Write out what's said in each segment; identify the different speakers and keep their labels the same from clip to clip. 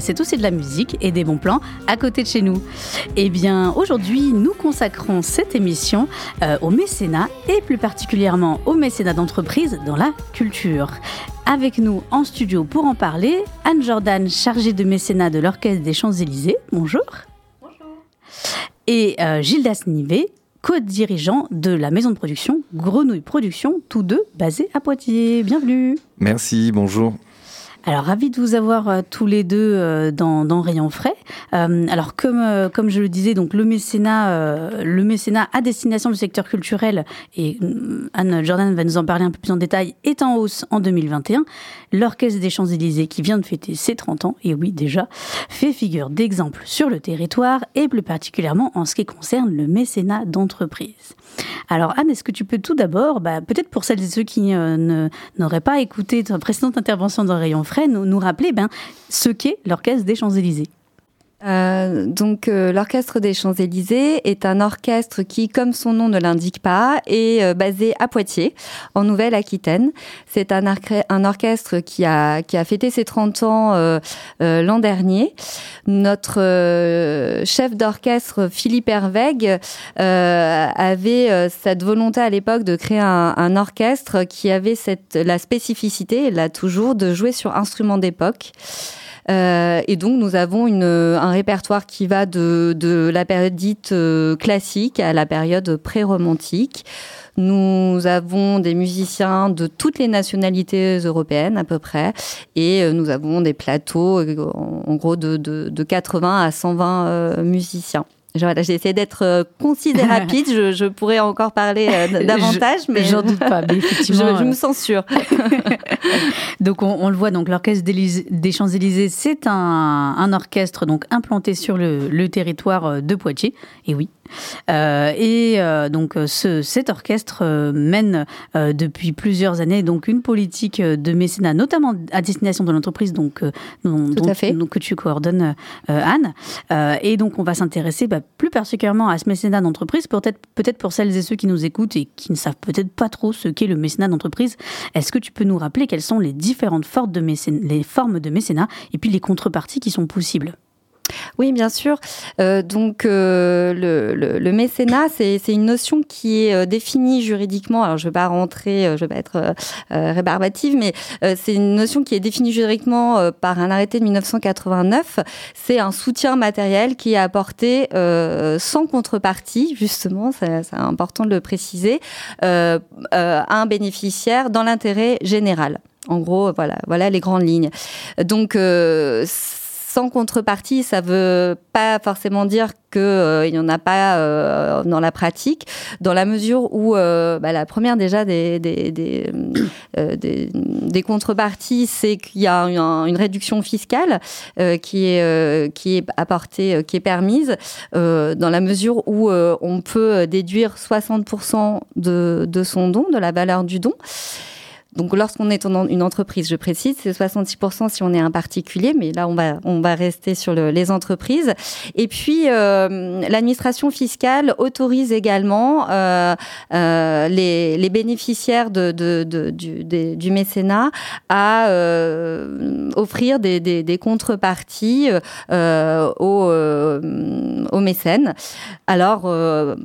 Speaker 1: C'est aussi de la musique et des bons plans à côté de chez nous. Eh bien, aujourd'hui, nous consacrons cette émission euh, au mécénat et plus particulièrement au mécénat d'entreprise dans la culture. Avec nous en studio pour en parler, Anne Jordan, chargée de mécénat de l'Orchestre des Champs-Élysées. Bonjour. Bonjour. Et euh, Gildas Nivet, co-dirigeant de la maison de production Grenouille Production, tous deux basés à Poitiers. Bienvenue.
Speaker 2: Merci, bonjour.
Speaker 1: Alors, ravi de vous avoir euh, tous les deux euh, dans, dans Rayon Frais. Euh, alors, comme, euh, comme je le disais, donc le mécénat, euh, le mécénat à destination du secteur culturel, et euh, Anne Jordan va nous en parler un peu plus en détail, est en hausse en 2021. L'Orchestre des Champs-Élysées, qui vient de fêter ses 30 ans, et oui déjà, fait figure d'exemple sur le territoire, et plus particulièrement en ce qui concerne le mécénat d'entreprise. Alors, Anne, est-ce que tu peux tout d'abord, bah, peut-être pour celles et ceux qui n'auraient pas écouté ta précédente intervention dans Rayon Frais, nous, rappeler ben, ce qu'est l'Orchestre des Champs-Élysées
Speaker 3: Euh, donc euh, l'orchestre des Champs-Élysées est un orchestre qui, comme son nom ne l'indique pas, est euh, basé à Poitiers, en Nouvelle-Aquitaine. C'est un, orchestre qui a, qui a fêté ses 30 ans euh, l'an dernier. Notre chef d'orchestre, Philippe euh, avait cette volonté à l'époque de créer un, un orchestre qui avait cette, la spécificité, l'a toujours, de jouer sur instruments d'époque. Euh, et donc nous avons une, un répertoire qui va de, de la période dite euh, classique à la période pré-romantique. Nous avons des musiciens de toutes les nationalités européennes à peu près, et euh, nous avons des plateaux en, gros de, de, de 80 à 120 euh, musiciens. Voilà, j'ai essayé d'être euh, concise et rapide. Je, je pourrais encore parler euh, davantage,
Speaker 1: Je-
Speaker 3: mais
Speaker 1: J'en doute pas, mais effectivement.
Speaker 3: je
Speaker 1: euh,
Speaker 3: me sens sûre.
Speaker 1: Donc on, on le voit, donc l'orchestre des Champs-Élysées, c'est un, un orchestre donc implanté sur le, le territoire euh, de Poitiers. Et oui. Euh, et euh, donc euh, ce, cet orchestre euh, mène depuis plusieurs années donc une politique de mécénat, notamment à destination de l'entreprise, donc dont, dont- que tu coordonnes, Anne. Et donc on va s'intéresser bah, plus particulièrement à ce mécénat d'entreprise, peut-être peut-être pour celles et ceux qui nous écoutent et qui ne savent peut-être pas trop ce qu'est le mécénat d'entreprise. Est-ce que tu peux nous rappeler quelles sont les différentes formes de mécénat, les formes de mécénat et puis les contreparties qui sont possibles?
Speaker 3: Oui, bien sûr. Euh, donc, euh, le, mécénat, c'est une notion qui est définie juridiquement. Alors, je ne vais pas rentrer, je vais pas être euh, rébarbative, mais c'est une notion qui est définie juridiquement par un arrêté de 1989. C'est un soutien matériel qui est apporté euh, sans contrepartie, justement, c'est important de le préciser, à un bénéficiaire dans l'intérêt général. En gros, voilà, voilà les grandes lignes. Donc, sans contrepartie, ça veut pas forcément dire que euh, n'y en a pas euh, dans la pratique, dans la mesure où euh, bah, la première déjà des des, contreparties, c'est qu'il y a une, réduction fiscale qui est qui est apportée, qui est permise dans la mesure où on peut déduire 60% de de son don, de la valeur du don. Donc, lorsqu'on est en- une entreprise, je précise, c'est 66% si on est un particulier, mais là, on va, on va rester sur le- les entreprises. Et puis, euh, l'administration fiscale autorise également euh, euh, les, bénéficiaires du, mécénat à offrir des, contreparties aux, aux mécènes. Alors,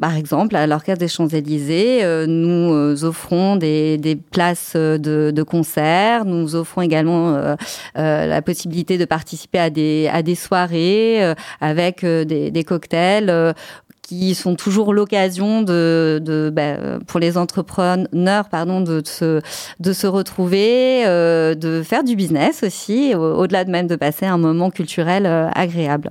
Speaker 3: par exemple, à l'Orchestre des Champs-Élysées, nous offrons des places de, de concert, nous offrons également la possibilité de participer à des, à des soirées avec des, des cocktails qui sont toujours l'occasion de, de bah, pour les entrepreneurs pardon de se de se retrouver euh, de faire du business aussi au-delà de même de passer un moment culturel euh, agréable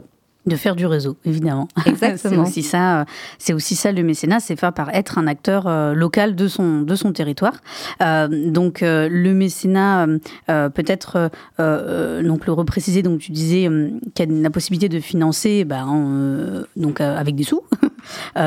Speaker 1: de faire du réseau, évidemment.
Speaker 3: Exactement.
Speaker 1: c'est aussi ça. Euh, c'est aussi ça le mécénat, c'est faire par être un acteur euh, local de son de son territoire. Euh, donc euh, le mécénat, euh, peut-être donc le repréciser. Donc tu disais qu'il y a la possibilité de financer, bah, donc avec des sous,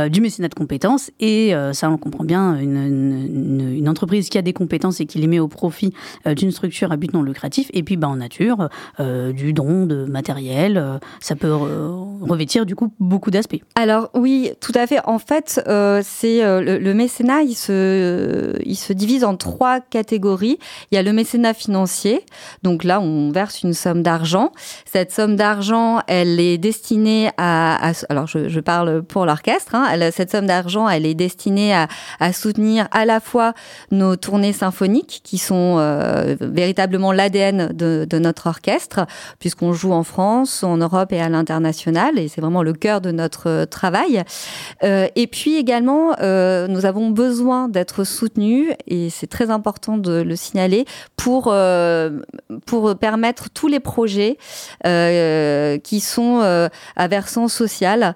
Speaker 1: du mécénat de compétences et ça on comprend bien une, entreprise qui a des compétences et qui les met au profit d'une structure à but non lucratif et puis bah, en nature du don de matériel. ça peut revêtir du coup beaucoup d'aspects.
Speaker 3: Alors oui, tout à fait. En fait, euh, c'est euh, le, mécénat, il se, il se divise en trois catégories. Il y a le mécénat financier. Donc là, on verse une somme d'argent. Cette somme d'argent, elle est destinée à, alors je, parle pour Hein, cette somme d'argent, elle est destinée à, soutenir à la fois nos tournées symphoniques, qui sont euh, véritablement l'ADN de, notre orchestre, puisqu'on joue en France, en Europe et à l'international et c'est vraiment le cœur de notre euh, travail. Euh, et puis également, nous avons besoin d'être soutenus et c'est très important de le signaler pour pour permettre tous les projets qui sont à versant social.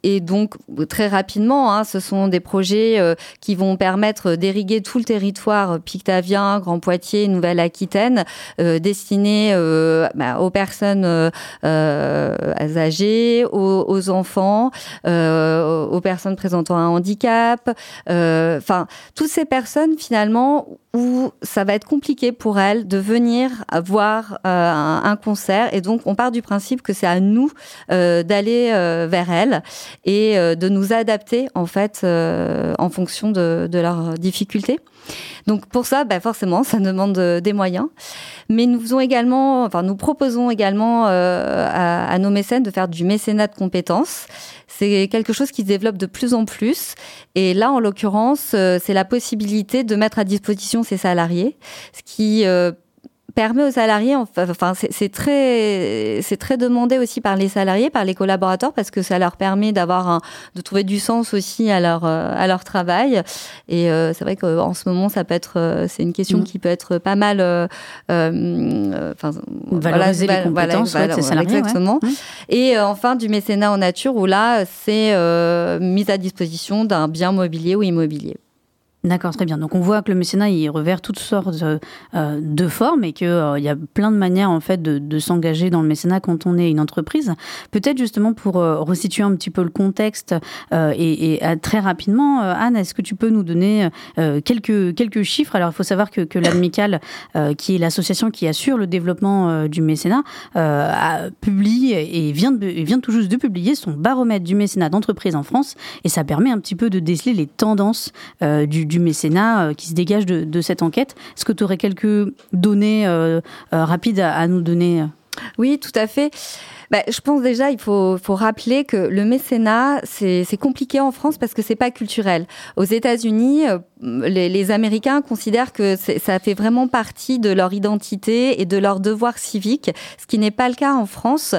Speaker 3: et donc très rapidement, hein, ce sont des projets qui vont permettre d'irriguer tout le territoire pictavien, Grand Poitiers, Nouvelle-Aquitaine, destinés bah, aux personnes euh, âgés, aux, enfants, euh, aux personnes présentant un handicap, euh, enfin toutes ces personnes finalement où ça va être compliqué pour elles de venir voir un, concert. Et donc on part du principe que c'est à nous d'aller vers elles et de nous adapter en fait en fonction de, de leurs difficultés. Donc pour ça, bah forcément, ça demande des moyens. Mais nous faisons également, enfin nous proposons également euh, à, à, nos mécènes de faire du mécénat de compétences. C'est quelque chose qui se développe de plus en plus. Et là, en l'occurrence, euh, c'est la possibilité de mettre à disposition ses salariés, ce qui euh, permet aux salariés, enfin c'est très c'est très demandé aussi par les salariés, par les collaborateurs parce que ça leur permet d'avoir de trouver du sens aussi à leur à leur travail. Et euh, c'est vrai qu'en ce moment ça peut être euh, c'est une question mmh. qui peut être pas mal euh,
Speaker 1: euh enfin valoriser voilà, les compétences voilà, ouais, salariés,
Speaker 3: exactement. Ouais. Mmh. Et enfin du mécénat en nature où là c'est mise à disposition d'un bien mobilier ou immobilier.
Speaker 1: D'accord, très bien. Donc on voit que le mécénat il revers toutes sortes de, euh, de formes et qu'il euh, y a plein de manières en fait de, s'engager dans le mécénat quand on est une entreprise. Peut-être justement pour euh, resituer un petit peu le contexte euh, et, très rapidement, euh, Anne, est-ce que tu peux nous donner euh, quelques quelques chiffres? Alors il faut savoir que, que qui est l'association qui assure le développement du mécénat, publie et vient de, vient tout juste de publier son baromètre du mécénat d'entreprise en France et ça permet un petit peu de déceler les tendances du du mécénat euh, qui se dégage de, cette enquête. Est-ce que tu aurais quelques données euh, euh, rapides à, nous donner
Speaker 3: Oui, tout à fait. Bah, je pense déjà, il faut, faut rappeler que le mécénat, c'est compliqué en France parce que c'est pas culturel. Aux États-Unis, euh, les, les, Américains considèrent que ça fait vraiment partie de leur identité et de leur devoir civique, ce qui n'est pas le cas en France.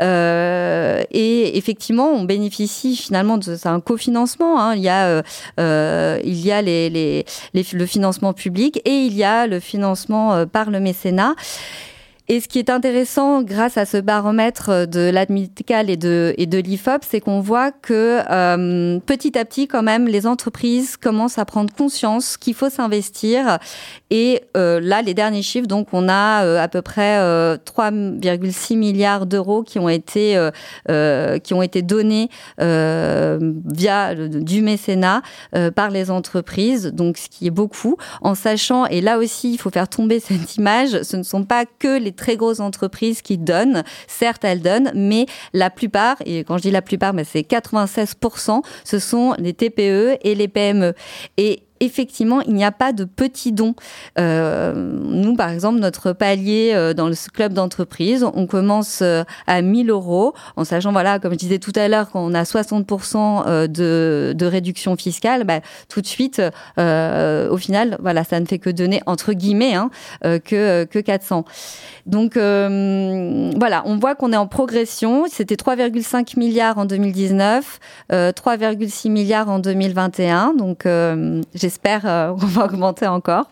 Speaker 3: Euh, et effectivement, on bénéficie finalement de un cofinancement. Hein. Il y a euh, euh, il y a les, les, le financement public et il y a le financement euh, par le mécénat. Et ce qui est intéressant grâce à ce baromètre de l'admical et de, l'IFOP, c'est qu'on voit que euh, petit à petit, quand même, les entreprises commencent à prendre conscience qu'il faut s'investir. Et euh, là, les derniers chiffres, donc on a euh, à peu près 3,6 milliards d'euros qui ont été euh, qui ont été donnés via du mécénat par les entreprises. Donc ce qui est beaucoup, en sachant et là aussi, il faut faire tomber cette image. Ce ne sont pas que les très grosses entreprises qui donnent. Certes, elles donnent, mais la plupart, et quand je dis la plupart, mais c'est 96%, ce sont les TPE et les PME. Et effectivement, il n'y a pas de petits dons. nous, par exemple, notre palier dans le club d'entreprise, on commence à 1000 euros, en sachant, voilà, comme je disais tout à l'heure, quand a 60% de, de réduction fiscale, bah, tout de suite, au final, voilà, ça ne fait que donner, entre guillemets, hein, que, que 400. Donc, voilà, on voit qu'on est en progression. C'était 3,5 milliards en 2019, 3,6 milliards en 2021. Donc, qu'on va augmenter encore.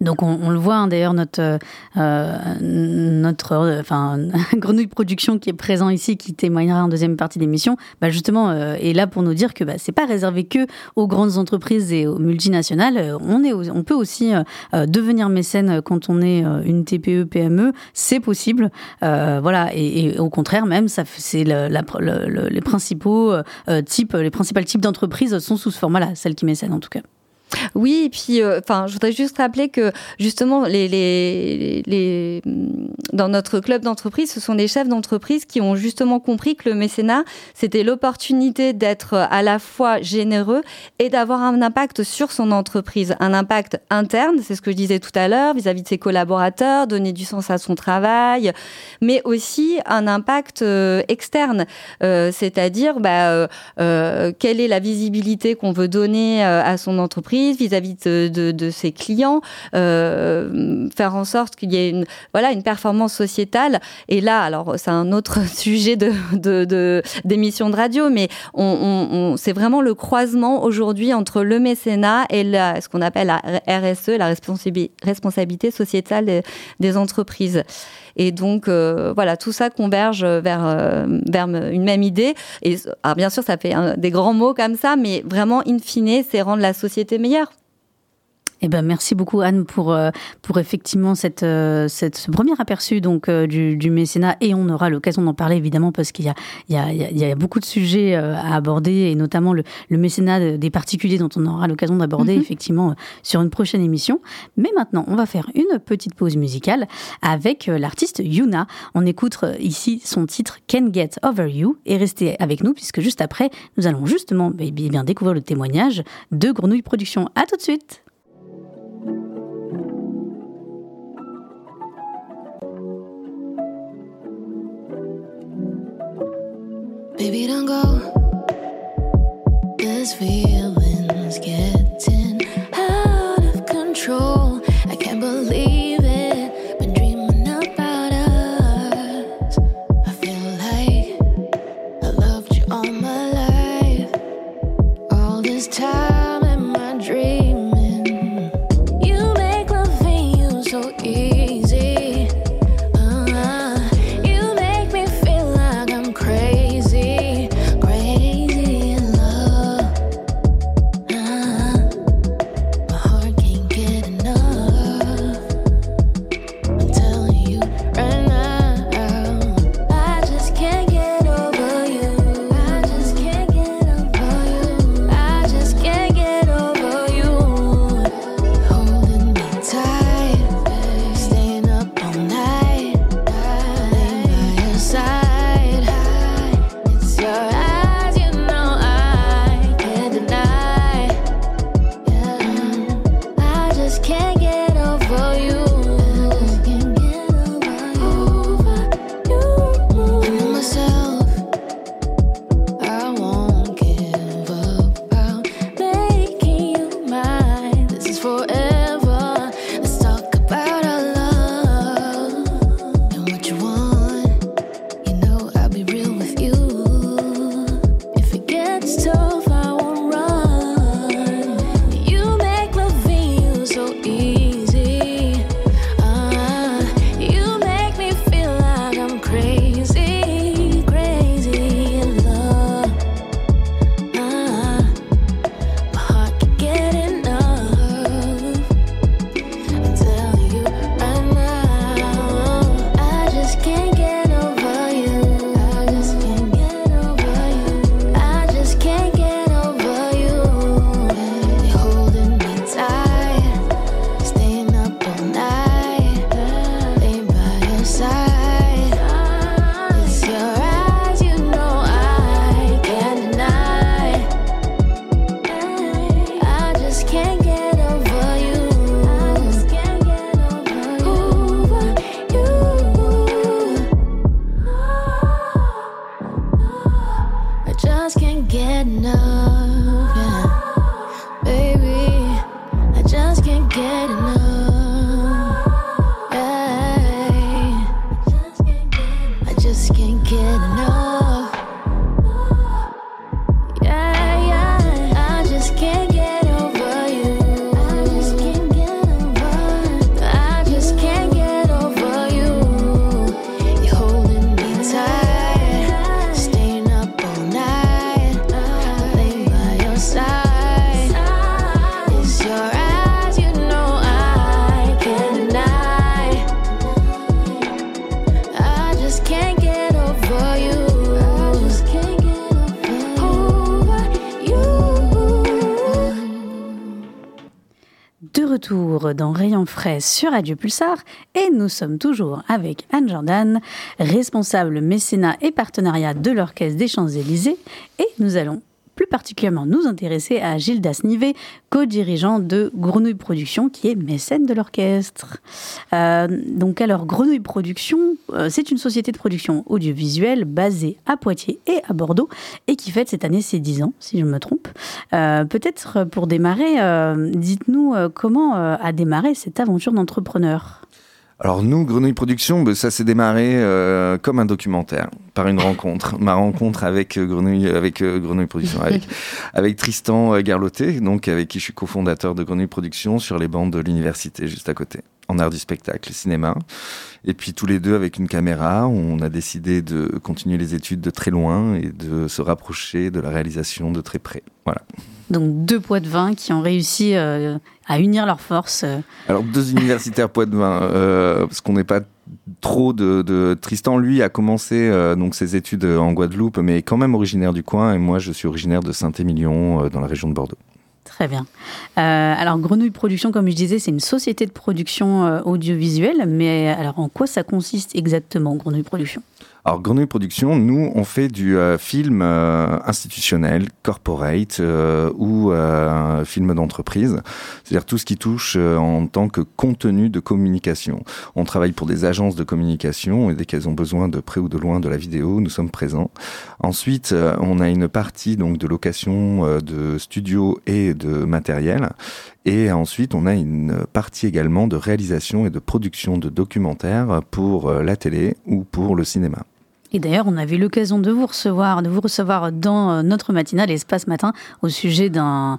Speaker 1: Donc on, le voit hein, d'ailleurs notre euh, notre euh, enfin Grenouille Production qui est présent ici qui témoignera en deuxième partie d'émission bah justement euh, est là pour nous dire que bah, c'est pas réservé que aux grandes entreprises et aux multinationales on est on peut aussi devenir mécène quand on est une TPE PME c'est possible voilà et, au contraire même ça c'est les principaux types les principales types d'entreprises sont sous ce format là celles qui mécènent en tout cas.
Speaker 3: Oui, et puis, euh, enfin, je voudrais juste rappeler que justement, les, les, les dans notre club d'entreprise, ce sont des chefs d'entreprise qui ont justement compris que le mécénat, c'était l'opportunité d'être à la fois généreux et d'avoir un impact sur son entreprise, un impact interne, c'est ce que je disais tout à l'heure, vis-à-vis de ses collaborateurs, donner du sens à son travail, mais aussi un impact euh, externe, euh, c'est-à-dire bah, quelle est la visibilité qu'on veut donner à son entreprise vis-à-vis de, ses clients, euh, faire en sorte qu'il y ait une, voilà, une performance sociétale. Et là, alors c'est un autre sujet de, d'émission de, radio, mais c'est vraiment le croisement aujourd'hui entre le mécénat et ce qu'on appelle la RSE, la responsabilité sociétale des, entreprises. Et donc, euh, voilà, tout ça converge vers, euh, vers une même idée. Et alors, bien sûr, ça fait des grands mots comme ça, mais vraiment, in fine, c'est rendre la société meilleure.
Speaker 1: Eh ben, merci beaucoup Anne pour, euh, pour effectivement cette, euh, cette, ce premier aperçu donc, euh, du, du mécénat et on aura l'occasion d'en parler évidemment parce qu'il y a, il y, a, il y a beaucoup de sujets à aborder et notamment le, le mécénat des particuliers dont on aura l'occasion d'aborder mhm. effectivement sur une prochaine émission. Mais maintenant, on va faire une petite pause musicale avec l'artiste Yuna. On écoute ici son titre Can Get Over You et restez avec nous puisque juste après, nous allons justement eh bien, découvrir le témoignage de Grenouille Production. À tout de suite Baby, don't go. This feeling's getting out of control. I can't believe. De retour dans Rayon Frais sur Radio Pulsar et nous sommes toujours avec Anne Jordan, responsable mécénat et partenariat de l'Orchestre des Champs-Élysées et nous allons plus particulièrement nous intéresser à Gilles Dasnivet, co-dirigeant de Grenouille Production, qui est mécène de l'orchestre. Euh, donc alors, Grenouille Production, euh, c'est une société de production audiovisuelle basée à Poitiers et à Bordeaux, et qui fête cette année ses 10 ans, si je me trompe. Euh, peut-être pour démarrer, dites-nous comment a démarré cette aventure d'entrepreneur?
Speaker 2: Alors nous, Grenouille Production, ben, ça s'est démarré euh, comme un documentaire, par une rencontre. Ma rencontre avec euh, Grenouille, avec euh, Grenouille Production, avec, avec Tristan Garloté, donc avec qui je suis cofondateur de Grenouille Production sur les bandes de l'université juste à côté, en art du spectacle, cinéma. Et puis tous les deux avec une caméra, on a décidé de continuer les études de très loin et de se rapprocher de la réalisation de très près. Voilà.
Speaker 1: Donc deux poids de vin qui ont réussi euh, à unir leurs forces. Euh.
Speaker 2: Alors deux universitaires poids de vin, euh, parce qu'on n'est pas trop de, Tristan lui a commencé donc ses études en Guadeloupe mais est quand même originaire du coin et moi je suis originaire de Saint-Émilion dans la région de Bordeaux.
Speaker 1: Très bien. alors Grenouille Production, comme je disais, c'est une société de production audiovisuelle, mais alors en quoi ça consiste exactement Grenouille Production
Speaker 2: alors, Grenouille Production, nous, on fait du euh, film euh, institutionnel, corporate euh, ou film d'entreprise, c'est-à-dire tout ce qui touche en tant que contenu de communication. On travaille pour des agences de communication et dès qu'elles ont besoin de près ou de loin de la vidéo, nous sommes présents. Ensuite, on a une partie donc de location de studios et de matériel. Et ensuite, on a une partie également de réalisation et de production de documentaires pour la télé ou pour le cinéma.
Speaker 1: Et d'ailleurs, on avait l'occasion de vous recevoir, de vous recevoir dans euh, notre matinale Espace Matin au sujet d'un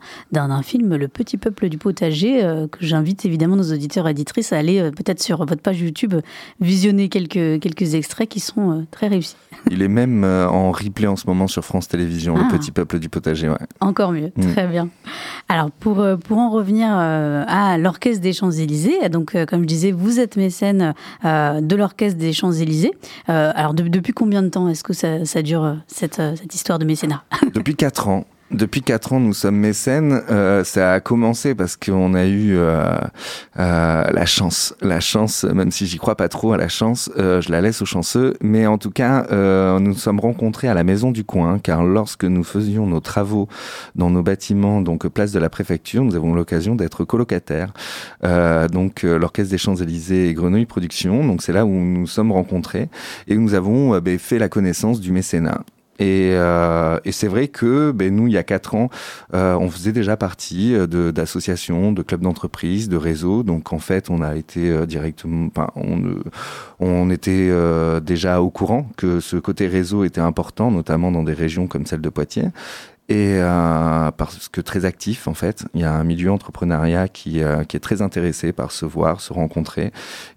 Speaker 1: film, Le Petit Peuple du Potager, euh, que j'invite évidemment nos auditeurs et auditrices à aller euh, peut-être sur votre page YouTube visionner quelques quelques extraits qui sont très réussis.
Speaker 2: Il est même en replay en ce moment sur France Télévisions, Le ah. Petit Peuple du Potager. Ouais.
Speaker 1: Encore mieux, mm. très bien. Alors pour pour en revenir à l'Orchestre des Champs Élysées, donc comme je disais, vous êtes mécène de l'Orchestre des Champs Élysées. alors depuis combien de temps est-ce que ça, dure, euh, cette, euh, cette histoire de mécénat?
Speaker 2: Depuis 4 ans. Depuis quatre ans, nous sommes mécènes. Euh, ça a commencé parce qu'on a eu euh, euh, la chance, la chance, même si j'y crois pas trop à la chance, je la laisse aux chanceux. Mais en tout cas, nous nous sommes rencontrés à la maison du coin, car lorsque nous faisions nos travaux dans nos bâtiments, donc place de la préfecture, nous avons l'occasion d'être colocataires. donc l'orchestre des Champs Élysées et Grenouille Productions. Donc c'est là où nous nous sommes rencontrés et nous avons ben, fait la connaissance du mécénat. Et, euh, et c'est vrai que ben, nous, il y a quatre ans, euh, on faisait déjà partie euh, d'associations, de, clubs d'entreprise, de réseaux. Donc en fait, on a été euh, directement, enfin, on, on était euh, déjà au courant que ce côté réseau était important, notamment dans des régions comme celle de Poitiers. Et euh, parce que très actif en fait, il y a un milieu entrepreneuriat qui, qui est très intéressé par se voir, se rencontrer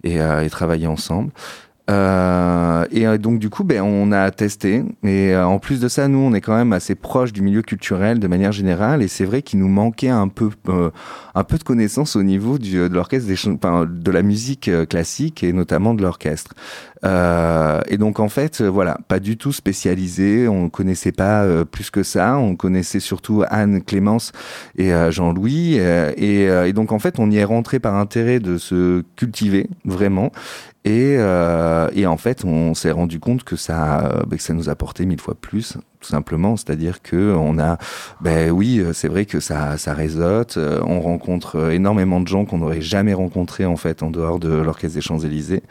Speaker 2: et, et travailler ensemble. Euh, et euh, donc du coup, ben, on a testé. Et euh, en plus de ça, nous, on est quand même assez proche du milieu culturel de manière générale. Et c'est vrai qu'il nous manquait un peu, un peu de connaissances au niveau du, de l'orchestre, enfin, de la musique classique et notamment de l'orchestre. Euh, et donc en fait, voilà, pas du tout spécialisé. On connaissait pas plus que ça. On connaissait surtout Anne, Clémence et Jean-Louis. Et, et, donc en fait, on y est rentré par intérêt de se cultiver vraiment. Et, euh, et, en fait, on s'est rendu compte que ça, bah, que ça nous apportait mille fois plus, tout simplement. C'est-à-dire que on a, ben oui, c'est vrai que ça, ça réseaute. Euh, on rencontre énormément de gens qu'on n'aurait jamais rencontrés en fait en dehors de l'orchestre des Champs Élysées.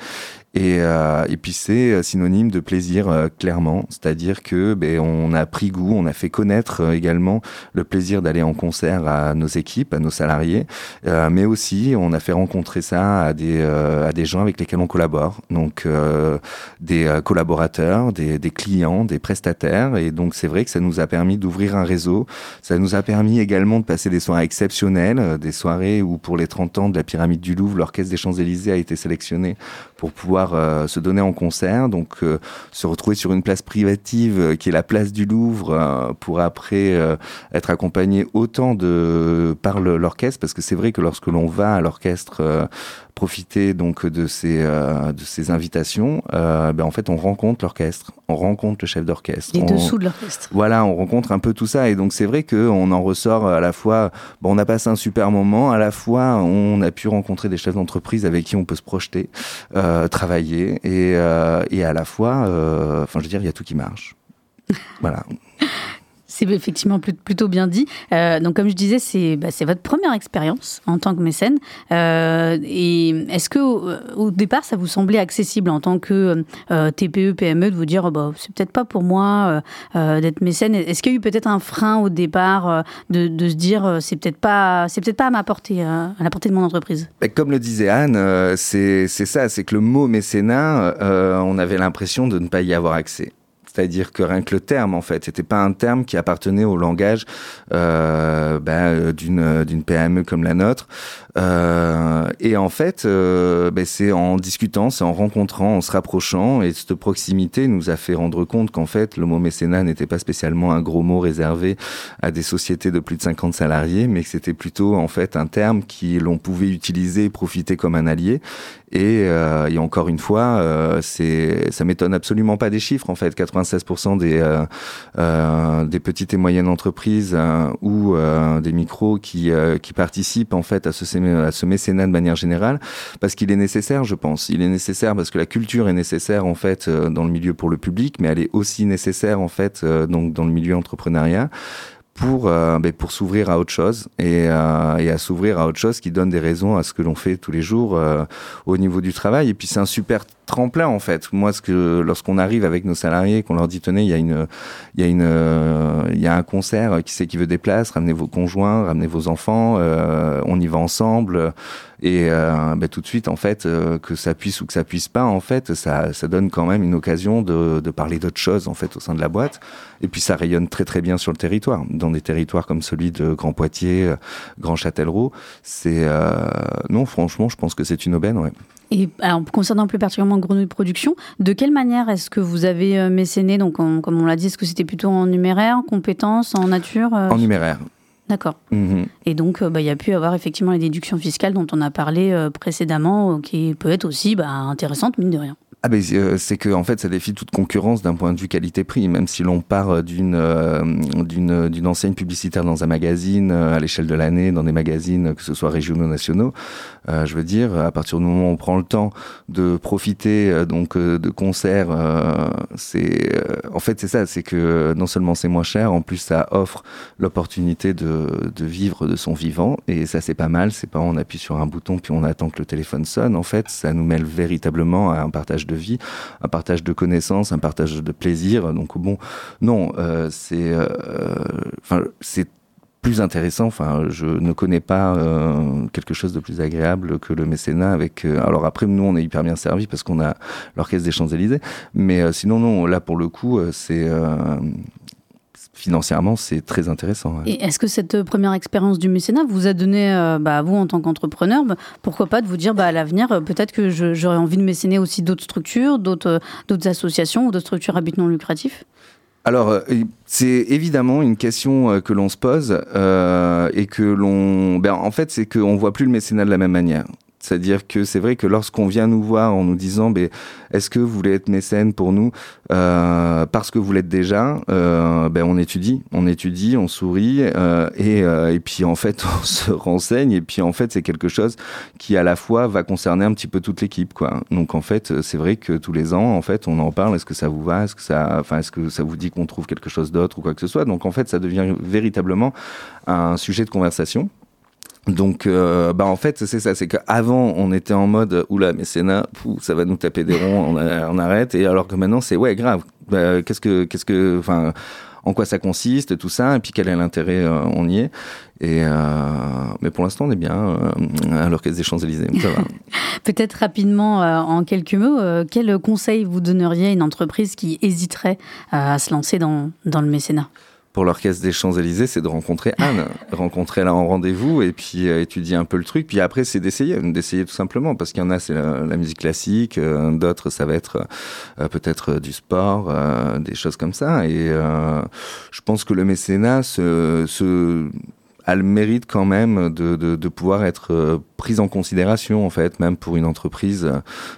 Speaker 2: Et, euh, et puis c'est synonyme de plaisir euh, clairement, c'est-à-dire que ben, on a pris goût, on a fait connaître euh, également le plaisir d'aller en concert à nos équipes, à nos salariés, euh, mais aussi on a fait rencontrer ça à des à des gens avec lesquels on collabore, donc des collaborateurs, des, des clients, des prestataires, et donc c'est vrai que ça nous a permis d'ouvrir un réseau, ça nous a permis également de passer des soirées exceptionnelles, des soirées où pour les 30 ans de la pyramide du Louvre, l'orchestre des Champs Élysées a été sélectionné pour pouvoir euh, se donner en concert, donc euh, se retrouver sur une place privative euh, qui est la place du Louvre pour après être accompagné autant de par l'orchestre, parce que c'est vrai que lorsque l'on va à l'orchestre profiter donc de ces de ces invitations, ben en fait on rencontre l'orchestre, on rencontre le chef d'orchestre,
Speaker 1: les
Speaker 2: on,
Speaker 1: dessous de l'orchestre.
Speaker 2: Voilà, on rencontre un peu tout ça et donc c'est vrai que on en ressort à la fois, bon, on a passé un super moment, à la fois on a pu rencontrer des chefs d'entreprise avec qui on peut se projeter, travailler et et à la fois, enfin je veux dire, il y a tout qui marche. voilà.
Speaker 1: C'est effectivement plutôt bien dit. Euh, donc, comme je disais, c'est bah, votre première expérience en tant que mécène. Euh, et est-ce que au, départ, ça vous semblait accessible en tant que euh, TPE, PME de vous dire, oh, bah, c'est peut-être pas pour moi euh, d'être mécène Est-ce qu'il y a eu peut-être un frein au départ de, se dire, c'est peut-être pas, c'est peut-être pas à ma portée, à la portée de mon entreprise?
Speaker 2: Comme le disait Anne, c'est ça, c'est que le mot mécénat, on avait l'impression de ne pas y avoir accès. C'est-à-dire que rien que le terme, en fait, c'était pas un terme qui appartenait au langage euh, ben, d'une d'une PME comme la nôtre. Euh, et en fait, euh, ben, c'est en discutant, c'est en rencontrant, en se rapprochant, et cette proximité nous a fait rendre compte qu'en fait, le mot mécénat n'était pas spécialement un gros mot réservé à des sociétés de plus de 50 salariés, mais que c'était plutôt en fait un terme qui l'on pouvait utiliser et profiter comme un allié. Et, euh, encore une fois, euh, c'est ça m'étonne absolument pas des chiffres en fait. 96% des euh, euh, des petites et moyennes entreprises euh, ou des micros qui qui participent en fait à ce à ce mécénat de manière générale, parce qu'il est nécessaire, je pense. Il est nécessaire parce que la culture est nécessaire en fait dans le milieu pour le public, mais elle est aussi nécessaire en fait donc dans le milieu entrepreneuriat pour euh, ben, pour s'ouvrir à autre chose et, euh, et à s'ouvrir à autre chose qui donne des raisons à ce que l'on fait tous les jours euh, au niveau du travail. Et puis c'est un super tremplin en fait. Moi ce que lorsqu'on arrive avec nos salariés qu'on leur dit tenez il y a une il y a une il y a un concert qui sait qui veut des places? Ramenez vos conjoints ramenez vos enfants on y va ensemble et ben, tout de suite en fait que ça puisse ou que ça puisse pas en fait ça ça donne quand même une occasion de de parler d'autres choses en fait au sein de la boîte et puis ça rayonne très très bien sur le territoire. Dans des territoires comme celui de Grand Poitiers, euh, Grand Châtellerault, c'est euh, non franchement, je pense que c'est une aubaine. Ouais.
Speaker 1: Et alors, concernant plus particulièrement Grenouille Production, de quelle manière est-ce que vous avez euh, mécéné Donc, comme on l'a dit, est-ce que c'était plutôt en numéraire, en compétences, en nature
Speaker 2: En numéraire.
Speaker 1: D'accord. Mhm. Et donc, bah, il y a pu avoir effectivement les déductions fiscales dont on a parlé précédemment, qui peut être aussi bah, intéressante, mine de rien.
Speaker 2: Ah ben c'est que en fait ça défie toute concurrence d'un point de vue qualité-prix. Même si l'on part euh, d'une euh, d'une d'une enseigne publicitaire dans un magazine à l'échelle de l'année, dans des magazines que ce soit régionaux nationaux, je veux dire à partir du moment où on prend le temps de profiter donc de concerts, c'est en fait c'est ça, c'est que non seulement c'est moins cher, en plus ça offre l'opportunité de de vivre de son vivant et ça c'est pas mal. C'est pas on appuie sur un bouton puis on attend que le téléphone sonne. En fait ça nous mêle véritablement à un partage de vie, un partage de connaissances, un partage de plaisir. Donc bon, non, euh, c'est, euh, c'est plus intéressant. Enfin, je ne connais pas euh, quelque chose de plus agréable que le mécénat. Avec, alors après, nous, on est hyper bien servi parce qu'on a l'orchestre des Champs Élysées. Mais sinon, non, là pour le coup, c'est financièrement, c'est très intéressant.
Speaker 1: Et est-ce que cette première expérience du mécénat vous a donné, euh, bah, vous en tant qu'entrepreneur, bah, pourquoi pas de vous dire bah, à l'avenir, euh, peut-être que j'aurais envie de mécéner aussi d'autres structures, d'autres associations ou d'autres structures à but non lucratif?
Speaker 2: Alors, c'est évidemment une question que l'on se pose euh, et que l'on, ben, en fait, c'est qu'on voit plus le mécénat de la même manière. C'est-à-dire que c'est vrai que lorsqu'on vient nous voir en nous disant ben, est-ce que vous voulez être mécène pour nous euh, parce que vous l'êtes déjà, euh, ben on étudie, on étudie, on sourit euh, et, et puis en fait on se renseigne et puis en fait c'est quelque chose qui à la fois va concerner un petit peu toute l'équipe quoi. Donc en fait c'est vrai que tous les ans en fait on en parle. Est-ce que ça vous va Est-ce que ça, enfin est-ce que ça vous dit qu'on trouve quelque chose d'autre ou quoi que ce soit Donc en fait ça devient véritablement un sujet de conversation. Donc, euh, bah en fait, c'est ça, c'est qu'avant, on était en mode, oula, mécénat, ça va nous taper des ronds, on, arrête. Et alors que maintenant, c'est ouais, grave. Bah, qu'est-ce que, qu'est-ce que, enfin, en quoi ça consiste, tout ça, et puis quel est l'intérêt, euh, on y est. Et euh, mais pour l'instant, on est bien euh, à l'orchestre des Champs Élysées.
Speaker 1: Peut-être rapidement, en quelques mots, quel conseil vous donneriez à une entreprise qui hésiterait à se lancer dans, dans le mécénat?
Speaker 2: Pour l'orchestre des Champs-Élysées, c'est de rencontrer Anne, rencontrer là en rendez-vous et puis euh, étudier un peu le truc. Puis après, c'est d'essayer, d'essayer tout simplement, parce qu'il y en a, c'est la, musique classique, euh, d'autres, ça va être euh, peut-être du sport, des choses comme ça. Et je pense que le mécénat se, se a le mérite quand même de, de, de pouvoir être prise en considération en fait, même pour une entreprise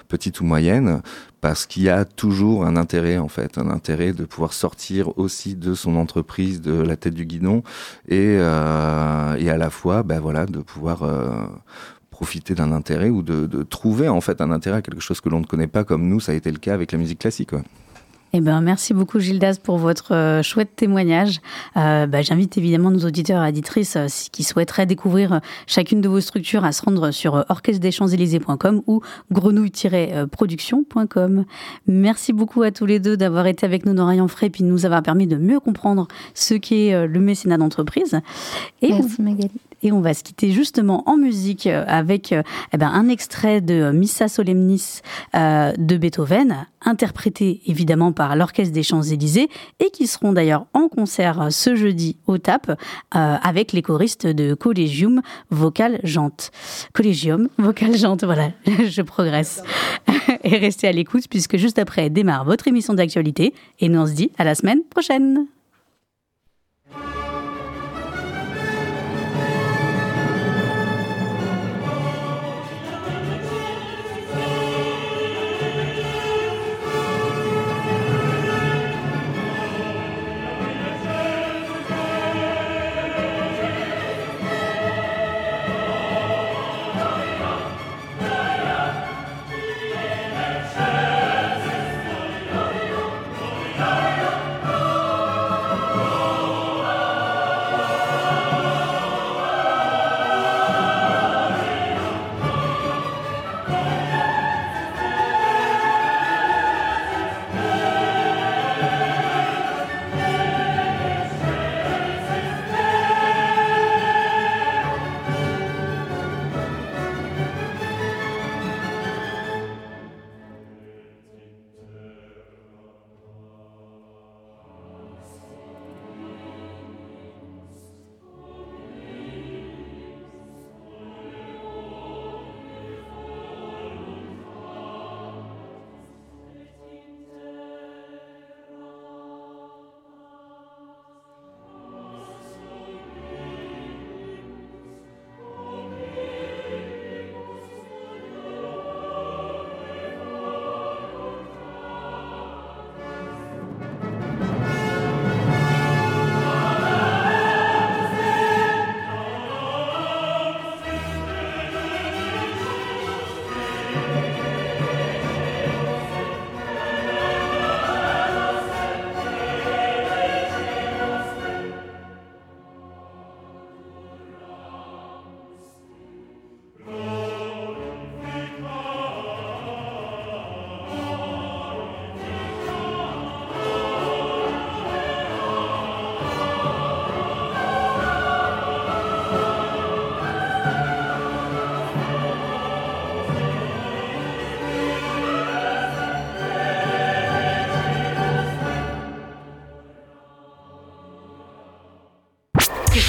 Speaker 2: petite ou moyenne, parce qu'il y a toujours un intérêt en fait, un intérêt de pouvoir sortir aussi de son entreprise de la tête du guidon et, euh, et à la fois, ben voilà, de pouvoir euh, profiter d'un intérêt ou de, de, trouver en fait un intérêt à quelque chose que l'on ne connaît pas, comme nous, ça a été le cas avec la musique classique.
Speaker 1: Eh ben, merci beaucoup Gildas pour votre euh, chouette témoignage. Euh, bah, J'invite évidemment nos auditeurs et auditrices euh, qui souhaiteraient découvrir euh, chacune de vos structures à se rendre sur orchestre-des-champs-élysées.com ou grenouille-production.com. Merci beaucoup à tous les deux d'avoir été avec nous dans Rayon Frais et puis de nous avoir permis de mieux comprendre ce qu'est le mécénat d'entreprise.
Speaker 3: Merci Magali.
Speaker 1: Et on va se quitter justement en musique avec eh ben, un extrait de Missa Solemnis de Beethoven, interprété évidemment par l'Orchestre des Champs-Élysées et qui seront d'ailleurs en concert ce jeudi au TAP euh, avec les choristes de Collegium Vocal Jante. Collegium Vocal Jante, voilà, je progresse. et restez à l'écoute puisque juste après démarre votre émission d'actualité et nous on se dit à la semaine prochaine.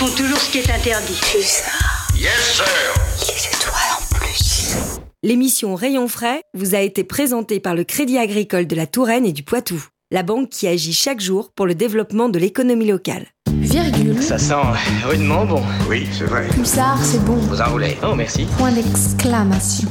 Speaker 4: Font toujours ce qui est interdit.
Speaker 5: Plus ça.
Speaker 6: Yes, sir!
Speaker 5: Les étoiles en plus.
Speaker 7: L'émission Rayon Frais vous a été présentée par le Crédit Agricole de la Touraine et du Poitou, la banque qui agit chaque jour pour le développement de l'économie locale.
Speaker 8: Virgule.
Speaker 9: Ça sent rudement bon.
Speaker 6: Oui, c'est vrai.
Speaker 8: Pulsar, c'est bon.
Speaker 9: Vous enroulez. Oh, merci.
Speaker 8: Point d'exclamation.